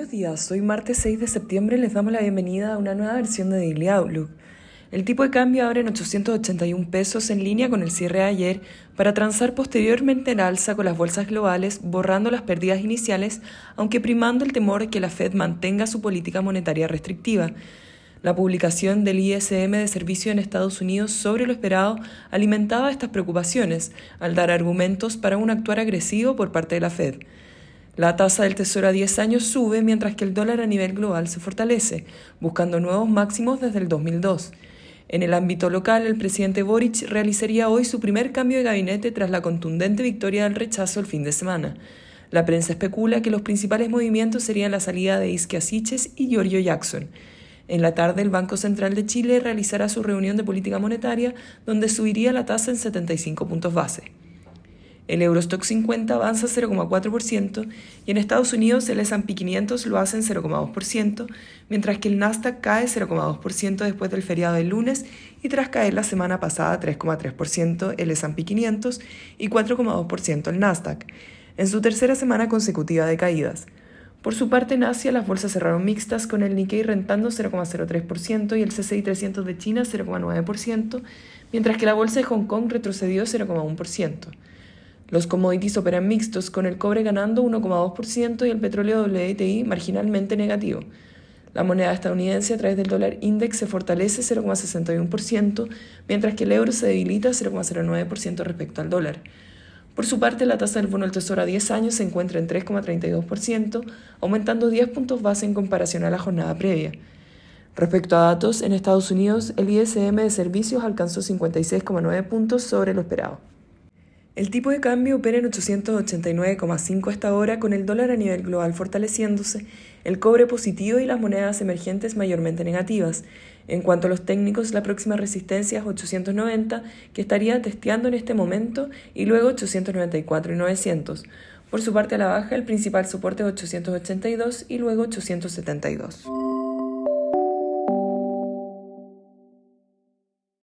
Buenos días, hoy martes 6 de septiembre les damos la bienvenida a una nueva versión de Daily Outlook. El tipo de cambio abre en 881 pesos en línea con el cierre de ayer para transar posteriormente el alza con las bolsas globales, borrando las pérdidas iniciales, aunque primando el temor de que la Fed mantenga su política monetaria restrictiva. La publicación del ISM de servicio en Estados Unidos sobre lo esperado alimentaba estas preocupaciones, al dar argumentos para un actuar agresivo por parte de la Fed. La tasa del Tesoro a 10 años sube mientras que el dólar a nivel global se fortalece, buscando nuevos máximos desde el 2002. En el ámbito local, el presidente Boric realizaría hoy su primer cambio de gabinete tras la contundente victoria del rechazo el fin de semana. La prensa especula que los principales movimientos serían la salida de Isque Siches y Giorgio Jackson. En la tarde, el Banco Central de Chile realizará su reunión de política monetaria, donde subiría la tasa en 75 puntos base. El Eurostock 50 avanza 0,4% y en Estados Unidos el S&P 500 lo hace en 0,2%, mientras que el Nasdaq cae 0,2% después del feriado del lunes y tras caer la semana pasada 3,3% el S&P 500 y 4,2% el Nasdaq, en su tercera semana consecutiva de caídas. Por su parte, en Asia las bolsas cerraron mixtas con el Nikkei rentando 0,03% y el CCI 300 de China 0,9%, mientras que la bolsa de Hong Kong retrocedió 0,1%. Los commodities operan mixtos, con el cobre ganando 1,2% y el petróleo WTI marginalmente negativo. La moneda estadounidense a través del dólar index se fortalece 0,61%, mientras que el euro se debilita 0,09% respecto al dólar. Por su parte, la tasa del bono del Tesoro a 10 años se encuentra en 3,32%, aumentando 10 puntos base en comparación a la jornada previa. Respecto a datos, en Estados Unidos, el ISM de servicios alcanzó 56,9 puntos sobre lo esperado. El tipo de cambio opera en 889,5 hasta ahora, con el dólar a nivel global fortaleciéndose, el cobre positivo y las monedas emergentes mayormente negativas. En cuanto a los técnicos, la próxima resistencia es 890, que estaría testeando en este momento, y luego 894 y 900. Por su parte a la baja, el principal soporte es 882 y luego 872.